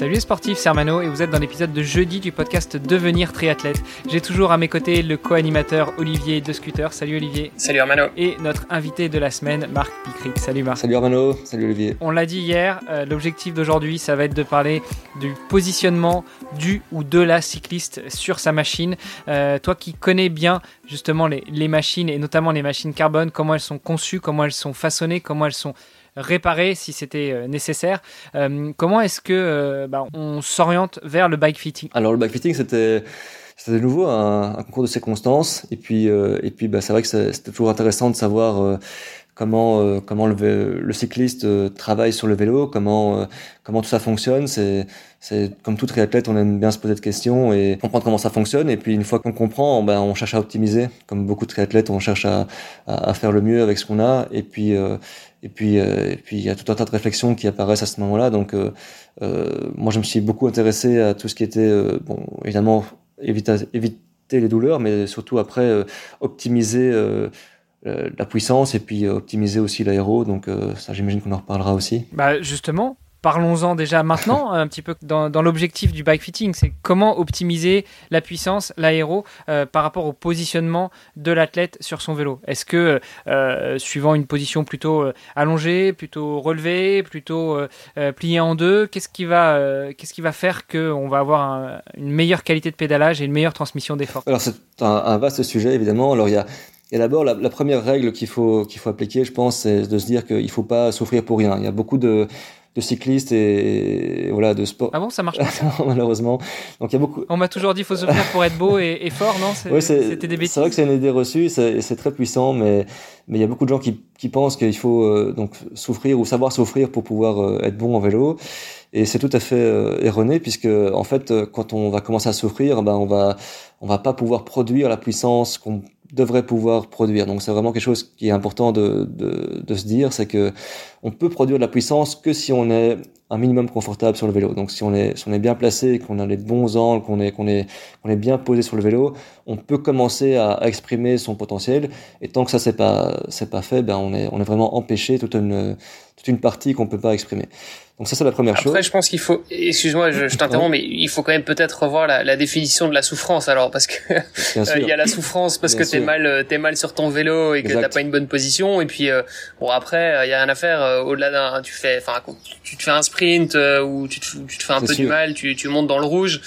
Salut les sportifs, c'est Armano et vous êtes dans l'épisode de jeudi du podcast Devenir triathlète. J'ai toujours à mes côtés le co-animateur Olivier de Scooter. Salut Olivier. Salut Armano. Et notre invité de la semaine, Marc Picric. Salut Marc. Salut Armano, salut Olivier. On l'a dit hier, euh, l'objectif d'aujourd'hui, ça va être de parler du positionnement du ou de la cycliste sur sa machine. Euh, toi qui connais bien justement les, les machines et notamment les machines carbone, comment elles sont conçues, comment elles sont façonnées, comment elles sont réparer si c'était euh, nécessaire. Euh, comment est-ce que euh, bah, on s'oriente vers le bike fitting? Alors le bike fitting c'était c'était de nouveau un, un, concours de circonstances et puis et puis bah, c'est vrai que c'était toujours intéressant de savoir comment comment le, le cycliste travaille sur le vélo, comment comment tout ça fonctionne. C'est c'est comme tout triathlète, on aime bien se poser de questions et comprendre comment ça fonctionne. Et puis une fois qu'on comprend, ben on cherche à optimiser. Comme beaucoup de triathlètes, on cherche à, à, à faire le mieux avec ce qu'on a. Et puis et puis, euh, et puis il y a tout un tas de réflexions qui apparaissent à ce moment-là. Donc, euh, euh, moi, je me suis beaucoup intéressé à tout ce qui était, euh, bon, évidemment, éviter, éviter les douleurs, mais surtout après optimiser la puissance et puis optimiser aussi l'aéro. Donc, ça, j'imagine qu'on en reparlera aussi. Bah, justement, Parlons-en déjà maintenant, un petit peu dans, dans l'objectif du bike fitting, c'est comment optimiser la puissance, l'aéro, euh, par rapport au positionnement de l'athlète sur son vélo. Est-ce que, euh, suivant une position plutôt euh, allongée, plutôt relevée, plutôt euh, pliée en deux, qu'est-ce qui va, euh, qu'est-ce qui va faire qu'on va avoir un, une meilleure qualité de pédalage et une meilleure transmission d'effort? Alors c'est un, un, vaste sujet évidemment. Alors il y a et d'abord, la, la, première règle qu'il faut, qu'il faut appliquer, je pense, c'est de se dire qu'il ne faut pas souffrir pour rien. Il y a beaucoup de, de cyclistes et, et, voilà de sport. Ah bon, ça marche pas malheureusement. Donc il y a beaucoup. On m'a toujours dit faut se faire pour être beau et, et fort, non? C'était des bêtises. C'est vrai que c'est une idée reçue, c'est très puissant, mais mais il y a beaucoup de gens qui, qui pensent qu'il faut euh, donc souffrir ou savoir souffrir pour pouvoir euh, être bon en vélo. Et c'est tout à fait euh, erroné puisque en fait, quand on va commencer à souffrir, ben on va on va pas pouvoir produire la puissance qu'on devrait pouvoir produire. Donc c'est vraiment quelque chose qui est important de, de, de se dire, c'est que on peut produire de la puissance que si on est un minimum confortable sur le vélo. Donc si on est, si on est bien placé, qu'on a les bons angles, qu'on est, qu'on est, qu'on est bien posé sur le vélo, on peut commencer à, à, exprimer son potentiel. Et tant que ça c'est pas, c'est pas fait, ben on est, on est vraiment empêché toute une, toute une partie qu'on peut pas exprimer. Donc ça c'est la première Après, chose. Après je pense qu'il faut, excuse-moi, je, je t'interromps, mais il faut quand même peut-être revoir la, la, définition de la souffrance alors parce que euh, il y a la souffrance parce bien que t'es mal, t'es mal sur ton vélo et que t'as pas une bonne position et puis euh, bon après il y a rien à faire euh, au-delà d'un, tu fais, enfin tu te fais un sprint euh, ou tu te, tu te fais un peu sûr. du mal, tu, tu montes dans le rouge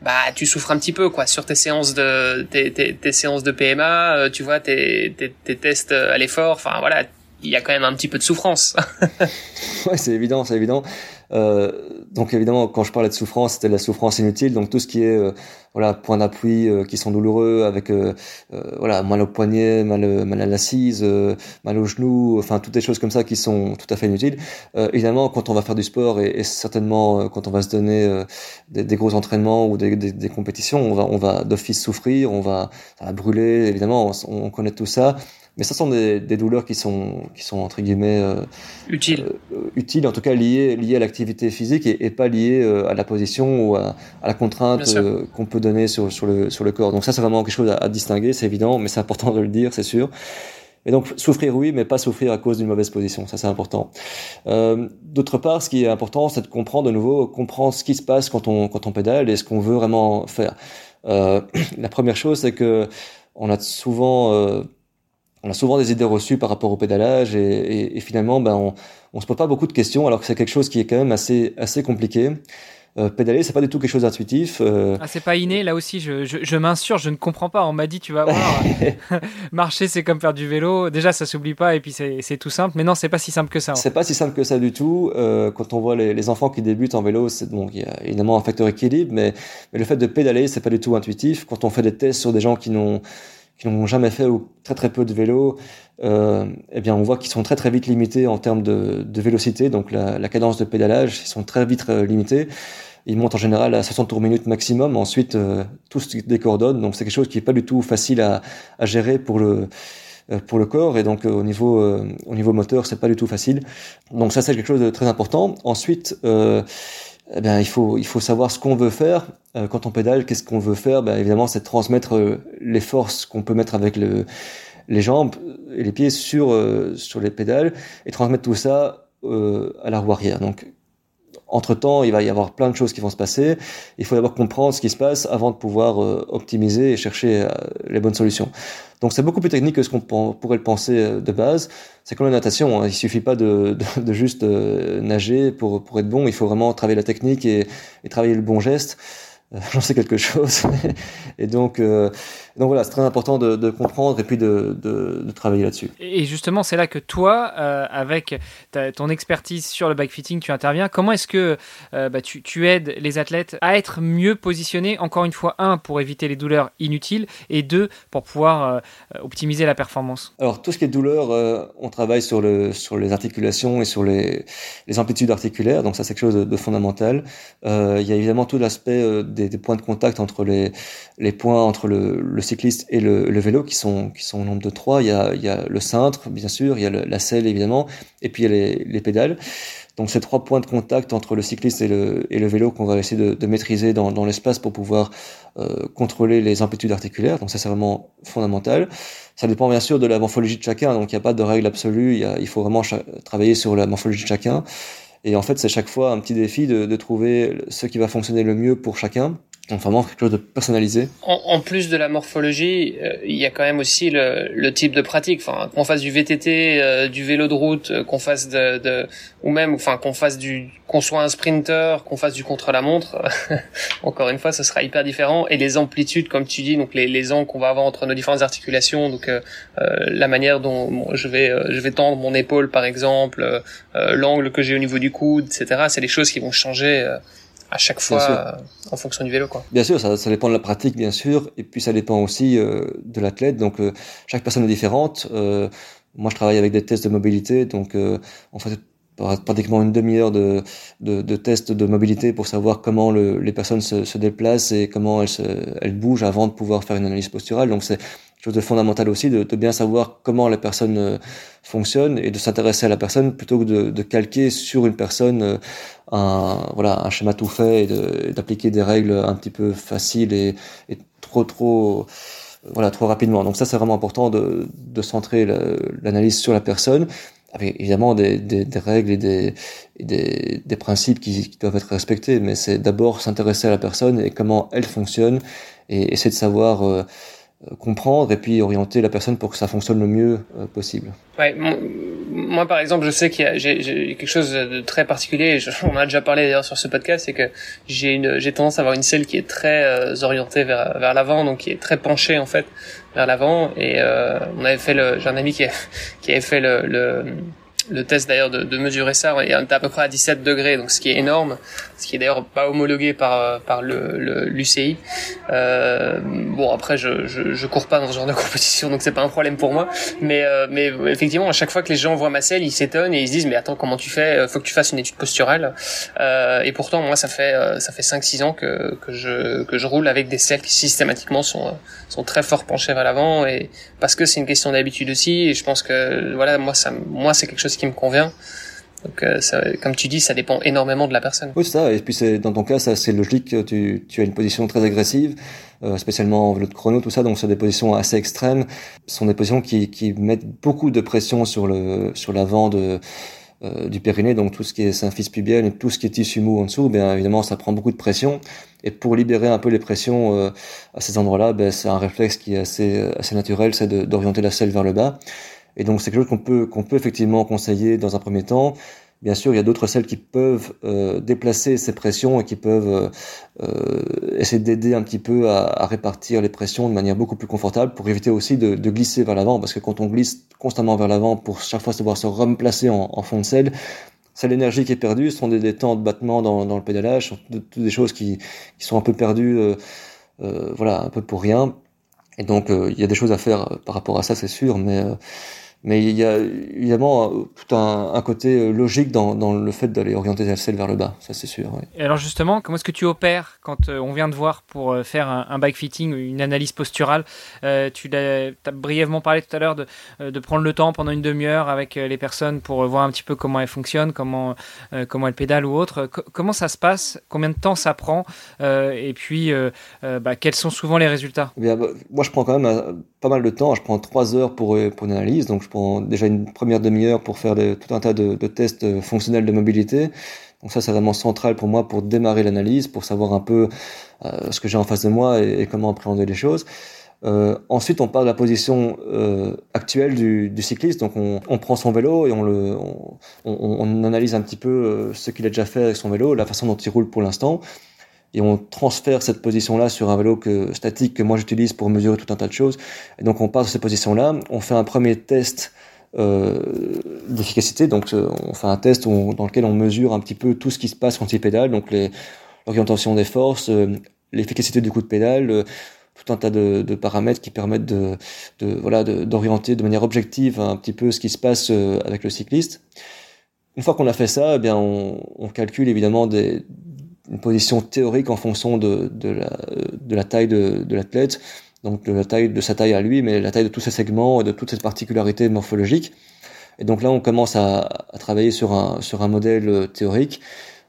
bah tu souffres un petit peu quoi. Sur tes séances de tes, tes, tes séances de PMA euh, tu vois tes, tes, tes tests à l'effort enfin voilà il y a quand même un petit peu de souffrance. Ouais c'est évident c'est évident euh, donc évidemment, quand je parlais de souffrance, c'était la souffrance inutile. Donc tout ce qui est euh, voilà point d'appui euh, qui sont douloureux, avec euh, euh, voilà mal au poignet, mal, mal à l'assise, mal au genou, enfin toutes des choses comme ça qui sont tout à fait inutiles. évidemment, quand on va faire du sport et, et certainement quand on va se donner des, des, gros entraînements ou des, des, compétitions, on va on va d'office souffrir, on va, ça brûler. Évidemment, on, on connaît tout ça. Mais ce sont des, des, douleurs qui sont, qui sont entre guillemets euh, utiles, euh, utiles en tout cas liées, liées à l'activité physique et, et, pas liées euh, à la position ou à, à la contrainte euh, qu'on peut donner sur, sur, le, sur le corps. Donc ça, c'est vraiment quelque chose à, à distinguer, c'est évident, mais c'est important de le dire, c'est sûr. Et donc souffrir oui, mais pas souffrir à cause d'une mauvaise position, ça c'est important. Euh, D'autre part, ce qui est important, c'est de comprendre de nouveau, comprendre ce qui se passe quand on quand on pédale et ce qu'on veut vraiment faire. Euh, la première chose, c'est que on a souvent euh, on a souvent des idées reçues par rapport au pédalage et, et, et finalement, ben, on, on se pose pas beaucoup de questions alors que c'est quelque chose qui est quand même assez, assez compliqué. Euh, pédaler, c'est pas du tout quelque chose d'intuitif. Euh... Ah, c'est pas inné, là aussi, je, je, je m'insurge, je ne comprends pas. On m'a dit, tu vas voir, marcher, c'est comme faire du vélo. Déjà, ça s'oublie pas et puis c'est tout simple. Mais non, c'est pas si simple que ça. C'est pas si simple que ça du tout. Euh, quand on voit les, les, enfants qui débutent en vélo, c'est bon, il y a évidemment un facteur équilibre, mais, mais le fait de pédaler, c'est pas du tout intuitif. Quand on fait des tests sur des gens qui n'ont qui n'ont jamais fait ou très très peu de vélo, euh, eh bien on voit qu'ils sont très très vite limités en termes de, de vélocité, donc la, la, cadence de pédalage, ils sont très vite euh, limités. Ils montent en général à 60 tours minute maximum. Ensuite, euh, tout se décoordonne, donc c'est quelque chose qui est pas du tout facile à, à gérer pour le pour le corps et donc au niveau au niveau moteur c'est pas du tout facile. Donc ça c'est quelque chose de très important. Ensuite eh il faut il faut savoir ce qu'on veut faire quand on pédale. Qu'est-ce qu'on veut faire? Ben, évidemment, c'est transmettre les forces qu'on peut mettre avec le, les jambes et les pieds sur sur les pédales et transmettre tout ça à la roue arrière. Donc entre-temps, il va y avoir plein de choses qui vont se passer. Il faut d'abord comprendre ce qui se passe avant de pouvoir euh, optimiser et chercher euh, les bonnes solutions. Donc c'est beaucoup plus technique que ce qu'on pourrait le penser euh, de base. C'est comme la natation, hein. il suffit pas de, de, juste nager pour, pour être bon, il faut vraiment travailler la technique et, et travailler le bon geste. J'en sais quelque chose. et donc, donc voilà, c'est très important de, de, comprendre et puis de, de, de travailler là-dessus. Et justement, c'est là que toi, euh, avec ta, ton expertise sur le fitting, tu interviens. Comment est-ce que euh, bah, tu, tu, aides les athlètes à être mieux positionnés Encore une fois, un, pour éviter les douleurs inutiles et deux, pour pouvoir euh, optimiser la performance? Alors, tout ce qui est douleur, on travaille sur, le, sur les articulations et sur les, les amplitudes articulaires. Donc ça, c'est quelque chose de, fondamental. il y a évidemment tout l'aspect des, des, points de contact entre les, les points entre le, le cycliste et le, vélo qui sont, au nombre de trois. Il y a, y a le cintre, bien sûr, il y a la selle évidemment, et puis il y a les, les pédales. Donc ces trois points de contact entre le cycliste et le, vélo qu'on va essayer de, maîtriser dans, l'espace pour pouvoir euh, contrôler les amplitudes articulaires. Donc ça c'est vraiment fondamental. Ça dépend bien sûr de la morphologie de chacun, donc il n'y a pas de règle absolue, il, faut vraiment travailler sur la morphologie de chacun. Et en fait c'est chaque fois un petit défi de trouver ce qui va fonctionner le mieux pour chacun donc vraiment quelque chose de personnalisé. En, plus de la morphologie, euh, il y a quand même aussi le, type de pratique. Enfin, qu'on fasse du VTT, euh, du vélo de route, euh, qu'on fasse de, de, ou même, enfin, qu'on fasse du, qu'on soit un sprinter, qu'on fasse du contre-la-montre. encore une fois, ce sera hyper différent. Et les amplitudes, comme tu dis, donc les, les angles qu'on va avoir entre nos différentes articulations, donc la manière dont je vais, je vais tendre mon épaule, par exemple, l'angle que j'ai au niveau du coude, etc. C'est des choses qui vont changer à chaque fois euh, en fonction du vélo quoi. Bien sûr, ça, ça, dépend de la pratique bien sûr et puis ça dépend aussi euh, de l'athlète donc euh, chaque personne est différente. moi je travaille avec des tests de mobilité donc on fait pratiquement une demi-heure de, de, de, tests de mobilité pour savoir comment le, les personnes se, se, déplacent et comment elles, se, elles bougent avant de pouvoir faire une analyse posturale. Donc c'est chose de fondamental aussi de, bien savoir comment la personne euh, fonctionne et de s'intéresser à la personne plutôt que de, calquer sur une personne euh, un voilà un schéma tout fait et d'appliquer des règles un petit peu faciles et, trop trop voilà trop rapidement. Donc ça c'est vraiment important de, de centrer l'analyse sur la personne avec évidemment des, des, règles et des, des, principes qui, doivent être respectés mais c'est d'abord s'intéresser à la personne et comment elle fonctionne et essayer de savoir euh, euh, comprendre et puis orienter la personne pour que ça fonctionne le mieux euh, possible. Ouais, moi par exemple, je sais qu'il y a j'ai, quelque chose de très particulier. on en a déjà parlé d'ailleurs sur ce podcast, c'est que j'ai une j'ai tendance à avoir une selle qui est très euh, orientée vers vers l'avant, donc qui est très penchée en fait vers l'avant. Et on avait fait le j'ai un ami qui qui avait fait le, le le test d'ailleurs de, de, mesurer ça on était à peu près à 17 degrés donc ce qui est énorme ce qui est d'ailleurs pas homologué par par le l'UCI euh, bon après je, je, je cours pas dans ce genre de compétition donc c'est pas un problème pour moi. Mais euh, mais effectivement à chaque fois que les gens voient ma selle ils s'étonnent et ils se disent mais attends comment tu fais? Faut que tu fasses une étude posturale. Euh, et pourtant moi ça fait euh, ça fait 5 6 ans que que je que je roule avec des selles qui systématiquement sont sont très fort penchées vers l'avant et parce que c'est une question d'habitude aussi et je pense que voilà moi ça moi c'est quelque chose qui me convient. Donc, euh, comme tu dis, ça dépend énormément de la personne. Oui, c'est ça. Et puis, c'est dans ton cas, ça c'est logique. Tu, tu as une position très agressive, euh, spécialement en vélo de chrono, tout ça. Donc, c'est des positions assez extrêmes. Ce sont des positions qui, qui mettent beaucoup de pression sur le sur l'avant euh, du périnée, donc tout ce qui est symphyse pubienne et tout ce qui est tissu mou en dessous, bien évidemment, ça prend beaucoup de pression. Et pour libérer un peu les pressions à ces endroits-là, ben, c'est un réflexe qui est assez assez naturel, c'est d'orienter la selle vers le bas. Et donc c'est quelque chose qu'on peut qu'on peut effectivement conseiller dans un premier temps. Bien sûr, il y a d'autres selles qui peuvent euh, déplacer ces pressions et qui peuvent euh, euh, essayer d'aider un petit peu à, répartir les pressions de manière beaucoup plus confortable pour éviter aussi de, glisser vers l'avant. Parce que quand on glisse constamment vers l'avant pour chaque fois se voir se replacer en, fond de selle, c'est l'énergie qui est perdue, ce sont des, des temps de battement dans, le pédalage, toutes des choses qui, qui sont un peu perdues, voilà, un peu pour rien. Et donc il y a des choses à faire par rapport à ça, c'est sûr, mais Mais il y a évidemment tout un, un côté logique dans, dans, le fait d'aller orienter la selle vers le bas, ça c'est sûr. Et alors justement, comment est-ce que tu opères quand on vient de voir pour faire un, un bike fitting, une analyse posturale Tu as brièvement parlé tout à l'heure de, de prendre le temps pendant une demi-heure avec les personnes pour voir un petit peu comment elles fonctionnent, comment, comment elles pédalent ou autre. comment ça se passe? Combien de temps ça prend? Et puis, bah, quels sont souvent les résultats? Eh bah, Moi, je prends quand même pas mal de temps. Je prends trois heures pour, pour une analyse. Donc, je prends déjà une première demi-heure pour faire tout un tas de, tests euh, fonctionnels de mobilité. Donc ça, c'est vraiment central pour moi pour démarrer l'analyse, pour savoir un peu euh, ce que j'ai en face de moi et, comment appréhender les choses. Euh, ensuite, on parle de la position euh, actuelle du, cycliste. Donc, on, prend son vélo et on, le, on analyse un petit peu ce qu'il a déjà fait avec son vélo, la façon dont il roule pour l'instant et on transfère cette position-là sur un vélo que, statique que moi j'utilise pour mesurer tout un tas de choses. Et donc on part de cette position-là, on fait un premier test euh, d'efficacité, donc euh, on fait un test dans lequel on mesure un petit peu tout ce qui se passe quand il pédale, donc l'orientation des forces, euh, l'efficacité du coup de pédale, tout un tas de, paramètres qui permettent de, voilà d'orienter de, manière objective un petit peu ce qui se passe avec le cycliste. Une fois qu'on a fait ça, eh bien on calcule évidemment des, une position théorique en fonction de, de, la, de la taille de, de l'athlète, donc de la taille de sa taille à lui, mais la taille de tous ses segments et de toutes ses particularités morphologiques. Et donc là, on commence à, à travailler sur un, sur un modèle théorique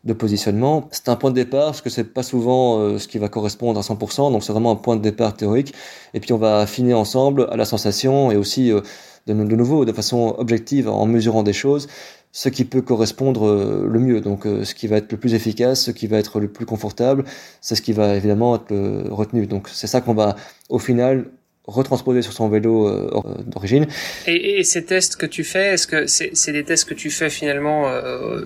de positionnement. C'est un point de départ parce que c'est pas souvent euh, ce qui va correspondre à 100%, donc c'est vraiment un point de départ théorique. Et puis on va affiner ensemble à la sensation et aussi euh, de nouveau de façon objective en mesurant des choses ce qui peut correspondre euh, le mieux. Donc euh, ce qui va être le plus efficace, ce qui va être le plus confortable, c'est ce qui va évidemment être retenu. Donc c'est ça qu'on va au final retransposer sur son vélo euh, d'origine. Et, et, ces tests que tu fais, est-ce que c'est des tests que tu fais finalement euh,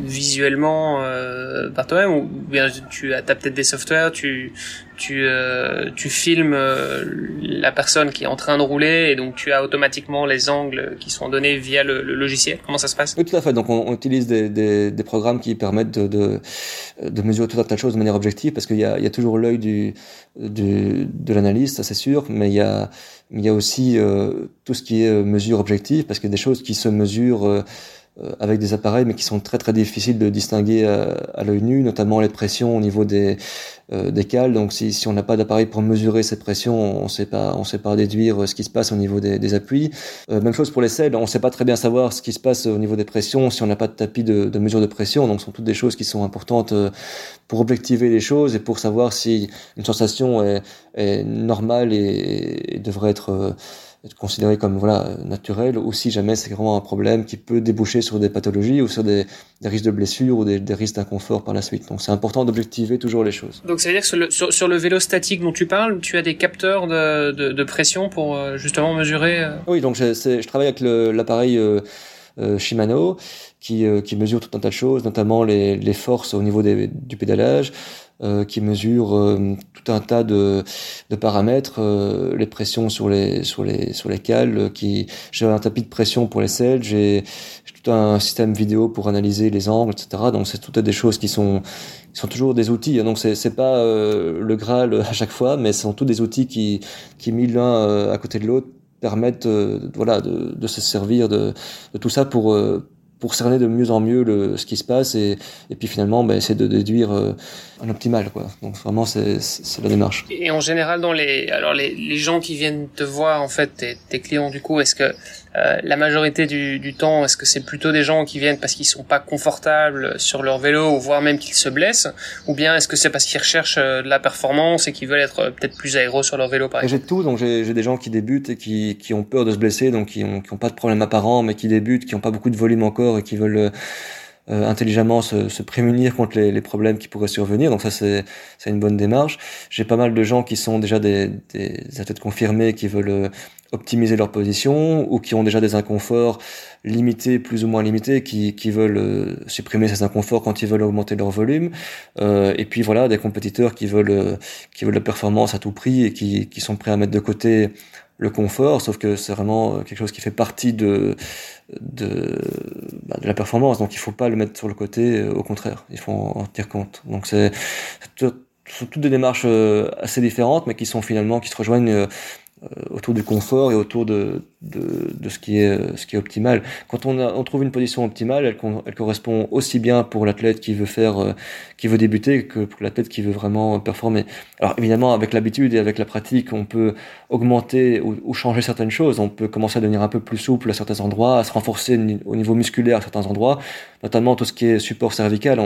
visuellement euh, par toi-même ou bien tu as, peut-être des softwares, tu tu euh, tu filmes euh, la personne qui est en train de rouler et donc tu as automatiquement les angles qui sont donnés via le, le logiciel. Comment ça se passe? Oui, tout à fait. Donc on, on utilise des, des, des, programmes qui permettent de, de, de mesurer tout un tas de choses de manière objective parce qu'il y a, y a toujours l'œil du, du de l'analyste, ça c'est sûr, mais il y a y a aussi euh, tout ce qui est euh, mesure objective parce qu'il y a des choses qui se mesurent euh, avec des appareils, mais qui sont très très difficiles de distinguer à, à l'œil nu, notamment les pressions au niveau des, euh, des cales. Donc si, si on n'a pas d'appareil pour mesurer ces pressions, on ne sait pas on sait pas déduire ce qui se passe au niveau des, des appuis. Euh, même chose pour les selles, on ne sait pas très bien savoir ce qui se passe au niveau des pressions si on n'a pas de tapis de, de, mesure de pression. Donc ce sont toutes des choses qui sont importantes pour objectiver les choses et pour savoir si une sensation est, est normale et, et devrait être être considéré comme voilà naturel ou si jamais c'est vraiment un problème qui peut déboucher sur des pathologies ou sur des, des risques de blessures ou des, des risques d'inconfort par la suite. Donc c'est important d'objectiver toujours les choses. Donc ça veut dire que sur le, sur, sur le, vélo statique dont tu parles, tu as des capteurs de, de, de pression pour euh, justement mesurer. Euh oui, donc je, je travaille avec l'appareil euh, euh, Shimano qui, euh, qui mesure tout un tas de choses, notamment les, les forces au niveau des, du pédalage, euh, qui mesure euh, tout un tas de, de paramètres, euh, les pressions sur les sur les sur les cales, qui j'ai un tapis de pression pour les selles, j'ai tout un système vidéo pour analyser les angles, etc. Donc c'est toutes des choses qui sont qui sont toujours des outils. Hein. Donc c'est c'est pas le graal à chaque fois, mais ce sont tous des outils qui qui mis l'un à côté de l'autre permettent voilà de, de se servir de, de tout ça pour pour cerner de mieux en mieux le, ce qui se passe et, et puis finalement ben, essayer de déduire euh, un optimal quoi. Donc vraiment c'est c'est la démarche. Et en général dans les alors les, les gens qui viennent te voir en fait tes, tes clients du coup est-ce que euh, la majorité du, du temps est-ce que c'est plutôt des gens qui viennent parce qu'ils sont pas confortables sur leur vélo ou voire même qu'ils se blessent? Ou bien est-ce que c'est parce qu'ils recherchent euh, de la performance et qu'ils veulent être euh, peut-être plus aéro sur leur vélo par exemple J'ai tout donc j'ai des gens qui débutent et qui qui ont peur de se blesser donc qui ont qui ont pas de problème apparent mais qui débutent qui ont pas beaucoup de volume encore et qui veulent euh, intelligemment se, se, prémunir contre les, les, problèmes qui pourraient survenir. Donc ça, c'est une bonne démarche. J'ai pas mal de gens qui sont déjà des, des athlètes confirmés qui veulent euh, optimiser leur position ou qui ont déjà des inconforts limités, plus ou moins limités, qui, qui veulent euh, supprimer ces inconforts quand ils veulent augmenter leur volume. Euh, et puis voilà, des compétiteurs qui veulent, qui veulent la performance à tout prix et qui, qui sont prêts à mettre de côté le confort, sauf que c'est vraiment quelque chose qui fait partie de, de, bah, de la performance. Donc il faut pas le mettre sur le côté, euh, au contraire, il faut en, tenir compte. Donc c'est sont toutes des démarches euh, assez différentes, mais qui sont finalement qui se rejoignent euh, autour du confort et autour de, de, de, ce qui est ce qui est optimal. Quand on, a, on trouve une position optimale, elle, elle correspond aussi bien pour l'athlète qui veut faire qui veut débuter que pour l'athlète qui veut vraiment performer. Alors évidemment, avec l'habitude et avec la pratique, on peut augmenter ou, ou, changer certaines choses. On peut commencer à devenir un peu plus souple à certains endroits, à se renforcer au niveau musculaire à certains endroits, notamment tout ce qui est support cervical.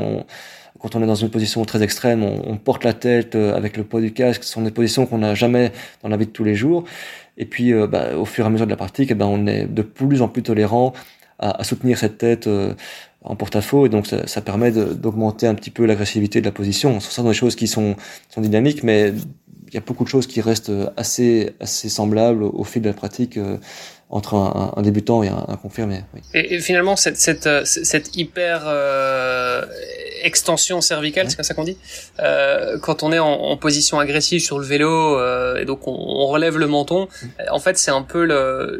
Quand on est dans une position très extrême, on, porte la tête euh, avec le poids du casque. Ce sont des positions qu'on n'a jamais dans la vie de tous les jours. Et puis, euh, bah, au fur et à mesure de la pratique, eh ben, on est de plus en plus tolérant à, soutenir cette tête euh, en porte-à-faux. Et donc, ça, permet d'augmenter un petit peu l'agressivité de la position. Ce sont des choses qui sont, sont dynamiques, mais il y a beaucoup de choses qui restent assez, assez semblables au fil de la pratique entre un, débutant et un, confirmé. Et, finalement, cette, cette, cette hyper extension cervicale, c'est comme ça qu'on dit. Euh, quand on est en, position agressive sur le vélo euh, et donc on, relève le menton, en fait c'est un peu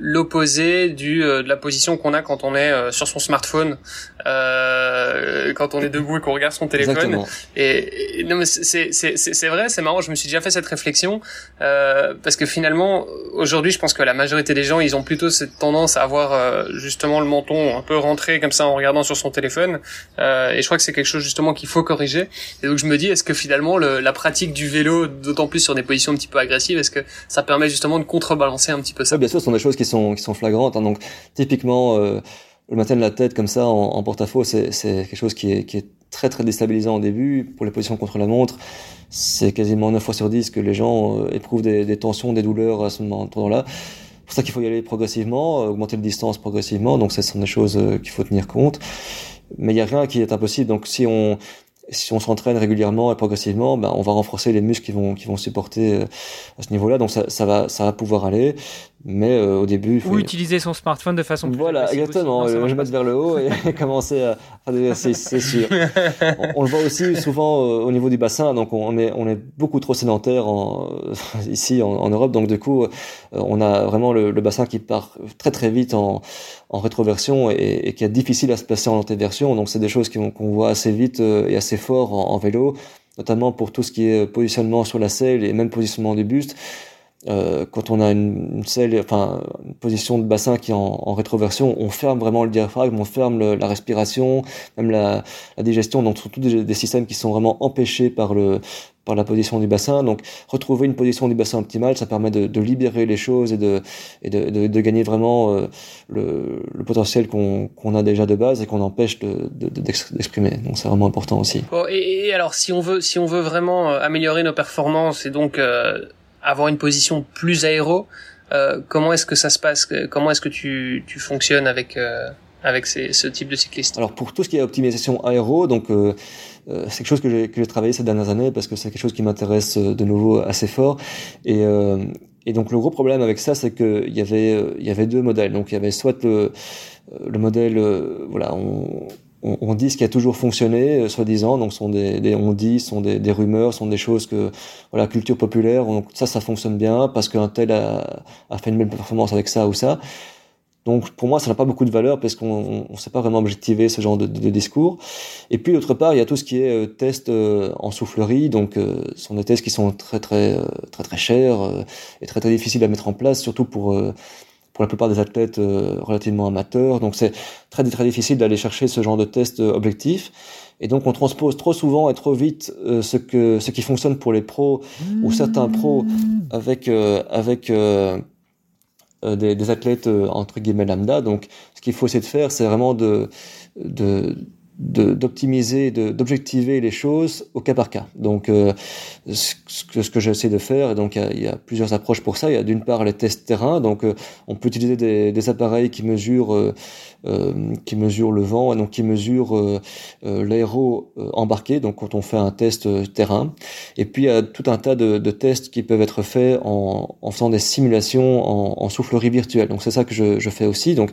l'opposé du euh, de la position qu'on a quand on est sur son smartphone, quand on est debout et qu'on regarde son téléphone. Et, non mais c'est c'est vrai, c'est marrant. Je me suis déjà fait cette réflexion parce que finalement aujourd'hui, je pense que la majorité des gens ils ont plutôt cette tendance à avoir justement le menton un peu rentré comme ça en regardant sur son téléphone. et je crois que c'est quelque chose justement qu'il faut corriger. Et donc je me dis, est-ce que finalement la pratique du vélo, d'autant plus sur des positions un petit peu agressives, est-ce que ça permet justement de contrebalancer un petit peu ça? Bien sûr, ce sont des choses qui sont qui sont flagrantes. Hein. Donc typiquement, euh, le matin de la tête comme ça en, porte-à-faux, c'est quelque chose qui est, très très déstabilisant au début pour les positions contre la montre. C'est quasiment 9 fois sur 10 que les gens euh, éprouvent des, tensions, des douleurs à ce moment-là. Pour ça qu'il faut y aller progressivement, augmenter la distance progressivement. Donc, ce sont des choses euh, qu'il faut tenir compte mais il n'y a rien qui est impossible. Donc si on si on s'entraîne régulièrement et progressivement, ben, on va renforcer les muscles qui vont qui vont supporter euh, à ce niveau-là. Donc ça, ça va ça va pouvoir aller mais euh, au début faut... ou utiliser son smartphone de façon plus voilà exactement. Je vais mettre vers le haut et commencer à c'est sûr. On, le voit aussi souvent euh, au niveau du bassin donc on est on est beaucoup trop sédentaire en, ici en, Europe. Donc du coup on a vraiment le, bassin qui part très très vite en, en rétroversion et, et, qui est difficile à se placer en antéversion. Donc c'est des choses qu'on voit assez vite euh, et assez fort en, en vélo notamment pour tout ce qui est positionnement sur la selle et même positionnement du buste euh, quand on a une, une, selle, enfin une position de bassin qui est en, en, rétroversion, on ferme vraiment le diaphragme, on ferme le, la respiration, même la, la, digestion. Donc, ce sont tous des, des, systèmes qui sont vraiment empêchés par le par la position du bassin. Donc, retrouver une position du bassin optimale, ça permet de, de libérer les choses et de et de, de, de gagner vraiment euh, le, le, potentiel qu'on qu'on a déjà de base et qu'on empêche d'exprimer. De, donc, c'est vraiment important aussi. Bon, et, et, alors, si on veut si on veut vraiment euh, améliorer nos performances et donc euh avoir une position plus aéro. Euh, comment est-ce que ça se passe? Comment est-ce que tu, tu fonctionnes avec euh, avec ces, ce type de cycliste? Alors pour tout ce qui est optimisation aéro, donc euh, euh c'est quelque chose que j'ai que j'ai travaillé ces dernières années parce que c'est quelque chose qui m'intéresse de nouveau assez fort et et donc le gros problème avec ça, c'est que il y avait il y avait deux modèles. Donc il y avait soit le le modèle voilà on on, on, dit ce qui a toujours fonctionné, euh, soi-disant, donc sont des, des, on dit, sont des, des, rumeurs, sont des choses que voilà culture populaire, donc ça ça fonctionne bien parce qu'un tel a, a, fait une belle performance avec ça ou ça. Donc pour moi ça n'a pas beaucoup de valeur parce qu'on ne sait pas vraiment objectiver ce genre de, de, discours. Et puis d'autre part il y a tout ce qui est euh, test euh, en soufflerie, donc euh, ce sont des tests qui sont très très très très, chers et très très difficiles à mettre en place, surtout pour pour la plupart des athlètes euh, relativement amateurs. Donc c'est très très difficile d'aller chercher ce genre de test euh, objectif. Et donc on transpose trop souvent et trop vite euh, ce que ce qui fonctionne pour les pros ou certains pros avec avec des, des, athlètes entre guillemets lambda. Donc ce qu'il faut essayer de faire, c'est vraiment de de d'optimiser, d'objectiver les choses au cas par cas. Donc, euh, ce que, ce que j'essaie de faire, et donc il y, a, plusieurs approches pour ça. Il y a d'une part les tests terrain, donc euh, on peut utiliser des, des appareils qui mesurent, euh, euh qui mesurent le vent, et donc qui mesurent l'aéro embarqué. Donc quand on fait un test terrain, et puis il y a tout un tas de, de tests qui peuvent être faits en, en faisant des simulations en, en soufflerie virtuelle. Donc c'est ça que je, je fais aussi. Donc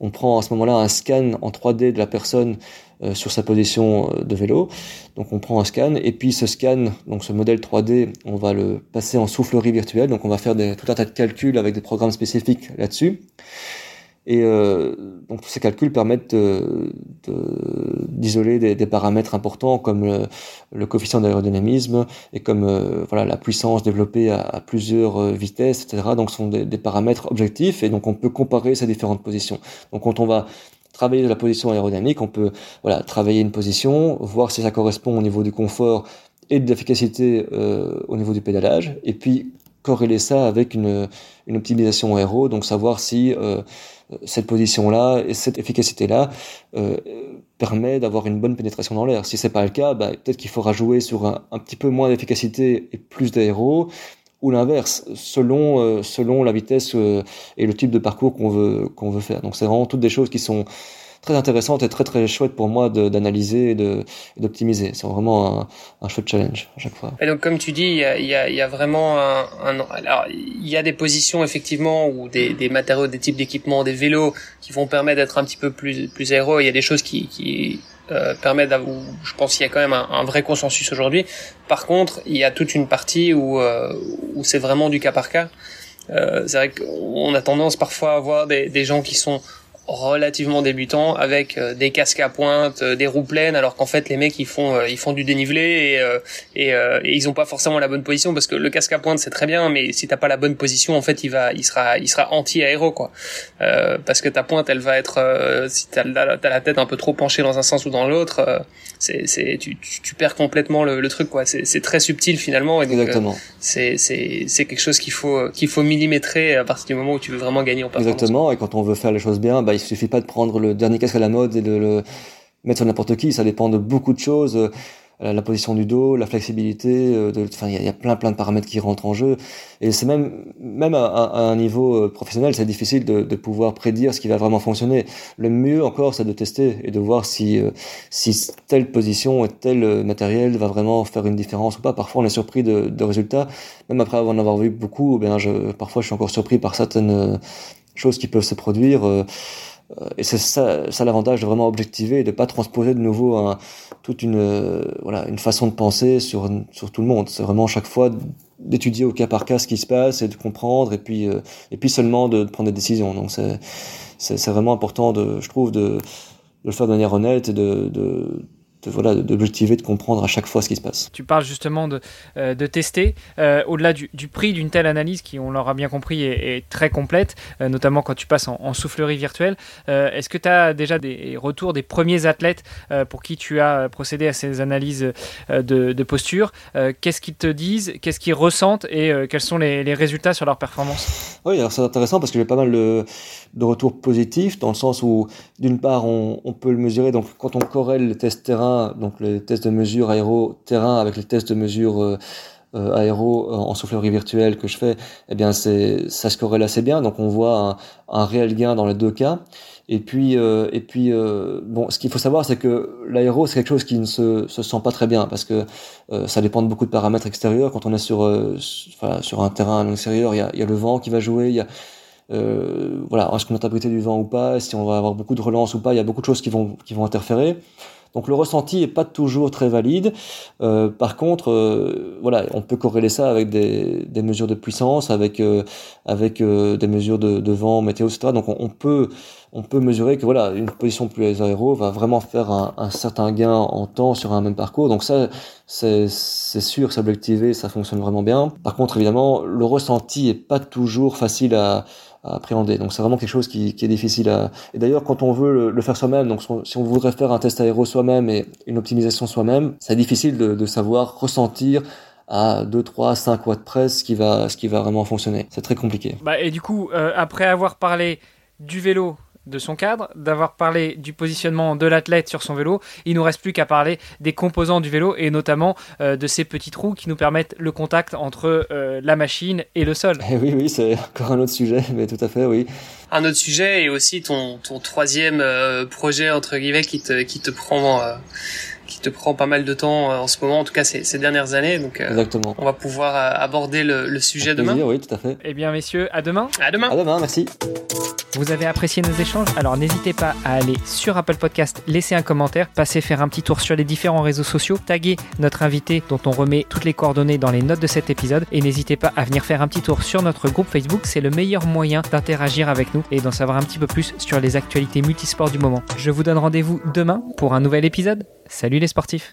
on prend à ce moment-là un scan en 3D de la personne euh, sur sa position euh, de vélo. Donc on prend un scan et puis ce scan, donc ce modèle 3D, on va le passer en soufflerie virtuelle. Donc on va faire tout un tas de calculs avec des programmes spécifiques là-dessus. Et euh, donc ces calculs permettent d'isoler de, des, paramètres importants comme le, coefficient d'aérodynamisme et comme euh, voilà la puissance développée à, plusieurs euh, vitesses, etc. Donc ce sont des, des, paramètres objectifs et donc on peut comparer ces différentes positions. Donc quand on va travailler de la position aérodynamique, on peut voilà travailler une position, voir si ça correspond au niveau du confort et de l'efficacité euh, au niveau du pédalage, et puis corréler ça avec une, une optimisation aéro, donc savoir si euh, cette position-là et cette efficacité-là euh, permet d'avoir une bonne pénétration dans l'air. Si c'est pas le cas, bah, peut-être qu'il faudra jouer sur un, un petit peu moins d'efficacité et plus d'aéro, ou l'inverse, selon euh, selon la vitesse euh, et le type de parcours qu'on veut qu'on veut faire. Donc c'est vraiment toutes des choses qui sont très intéressantes et très très chouettes pour moi d'analyser et d'optimiser. C'est vraiment un, un chouette challenge à chaque fois. Et donc comme tu dis, il y a, y y a vraiment un, alors il y a des positions effectivement ou des, des matériaux, des types d'équipements, des vélos qui vont permettre d'être un petit peu plus plus aéro. Il y a des choses qui euh, permet d'avoir, je pense qu'il y a quand même un, vrai consensus aujourd'hui. Par contre, il y a toute une partie où, euh, où c'est vraiment du cas par cas. Euh, c'est vrai qu'on a tendance parfois à voir des gens qui sont relativement débutant avec euh, des casques à pointe, euh, des roues pleines, alors qu'en fait les mecs ils font euh, ils font du dénivelé et, et, et, ils ont pas forcément la bonne position parce que le casque à pointe c'est très bien, mais si t'as pas la bonne position en fait il va il sera il sera anti aéro quoi, parce que ta pointe elle va être si t'as as la tête un peu trop penchée dans un sens ou dans l'autre, c'est c'est tu, tu, perds complètement le, le truc quoi, c'est très subtil finalement et donc c'est c'est c'est quelque chose qu'il faut qu'il faut millimétrer à partir du moment où tu veux vraiment gagner en performance. Exactement et quand on veut faire les choses bien bah, il suffit pas de prendre le dernier casque à la mode et de le mettre sur n'importe qui. Ça dépend de beaucoup de choses. Euh, la position du dos, la flexibilité, euh, enfin il y, a plein plein de paramètres qui rentrent en jeu et c'est même même à, un niveau euh, professionnel c'est difficile de, de, pouvoir prédire ce qui va vraiment fonctionner. Le mieux encore c'est de tester et de voir si si telle position et tel matériel va vraiment faire une différence ou pas. Parfois on est surpris de, de résultats, même après en avoir vu beaucoup. Bien je parfois je suis encore surpris par certaines choses qui peuvent se produire. Euh, euh, et c'est ça, ça l'avantage de vraiment objectiver et de pas transposer de nouveau toute une euh, voilà une façon de penser sur sur tout le monde. C'est vraiment chaque fois d'étudier au cas par cas ce qui se passe et de comprendre et puis et puis seulement de, prendre des décisions. Donc c'est c'est vraiment important de je trouve de de le faire de manière honnête et de, de, de voilà d'objectiver, de comprendre à chaque fois ce qui se passe. Tu parles justement de, euh, de tester, euh, au-delà du, du, prix d'une telle analyse qui, on l'aura bien compris, est, est très complète, euh, notamment quand tu passes en, en soufflerie virtuelle. Est-ce que tu as déjà des retours des premiers athlètes pour qui tu as procédé à ces analyses de, de, posture Qu'est-ce qu'ils te disent Qu'est-ce qu'ils ressentent Et quels sont les, les, résultats sur leur performance? Oui, alors c'est intéressant parce que j'ai pas mal de, de, retours positifs dans le sens où, d'une part, on, on peut le mesurer. Donc, quand on corrèle le test terrain donc les tests de mesure aéro-terrain avec les tests de mesure euh, euh aéro euh, en soufflerie virtuelle que je fais, eh bien c'est ça se corrèle assez bien. Donc on voit un, réel gain dans les deux cas. Et puis, et puis bon, ce qu'il faut savoir, c'est que l'aéro, c'est quelque chose qui ne se, se, sent pas très bien parce que ça dépend de beaucoup de paramètres extérieurs. Quand on est sur, sur un terrain extérieur, il y a, y a le vent qui va jouer, il y a voilà, est-ce qu'on est abrité du vent ou pas, si on va avoir beaucoup de relance ou pas, il y a beaucoup de choses qui vont qui vont interférer. Donc le ressenti est pas toujours très valide. Euh, par contre, euh, voilà, on peut corréler ça avec des, mesures de puissance, avec euh, avec des mesures de, vent, météo, etc. Donc on, peut on peut mesurer que voilà, une position plus aéro va vraiment faire un, certain gain en temps sur un même parcours. Donc ça, c'est sûr, c'est objectivé, ça fonctionne vraiment bien. Par contre, évidemment, le ressenti est pas toujours facile à appréhender. Donc c'est vraiment quelque chose qui, qui, est difficile à. Et d'ailleurs, quand on veut le, faire soi-même, donc si on voudrait faire un test aéro soi-même et une optimisation soi-même, c'est difficile de, de, savoir ressentir à 2, 3, 5 watts près ce qui va, ce qui va vraiment fonctionner. C'est très compliqué. Bah, et du coup, euh, après avoir parlé du vélo, de son cadre, d'avoir parlé du positionnement de l'athlète sur son vélo. Il nous reste plus qu'à parler des composants du vélo et notamment euh, de ces petits trous qui nous permettent le contact entre euh, la machine et le sol. Et eh oui, oui, c'est encore un autre sujet, mais tout à fait, oui. Un autre sujet et aussi ton, ton troisième euh, projet entre guillemets qui te, qui te prend euh, qui te prend pas mal de temps euh, en ce moment, en tout cas ces, ces dernières années. Donc, Exactement. on va pouvoir aborder le, le sujet demain. Oui, tout à fait. Eh bien, messieurs, à demain. À demain. À demain, merci. Vous avez apprécié nos échanges? Alors n'hésitez pas à aller sur Apple Podcast, laisser un commentaire, passer faire un petit tour sur les différents réseaux sociaux, taguer notre invité dont on remet toutes les coordonnées dans les notes de cet épisode et n'hésitez pas à venir faire un petit tour sur notre groupe Facebook, c'est le meilleur moyen d'interagir avec nous et d'en savoir un petit peu plus sur les actualités multisports du moment. Je vous donne rendez-vous demain pour un nouvel épisode. Salut les sportifs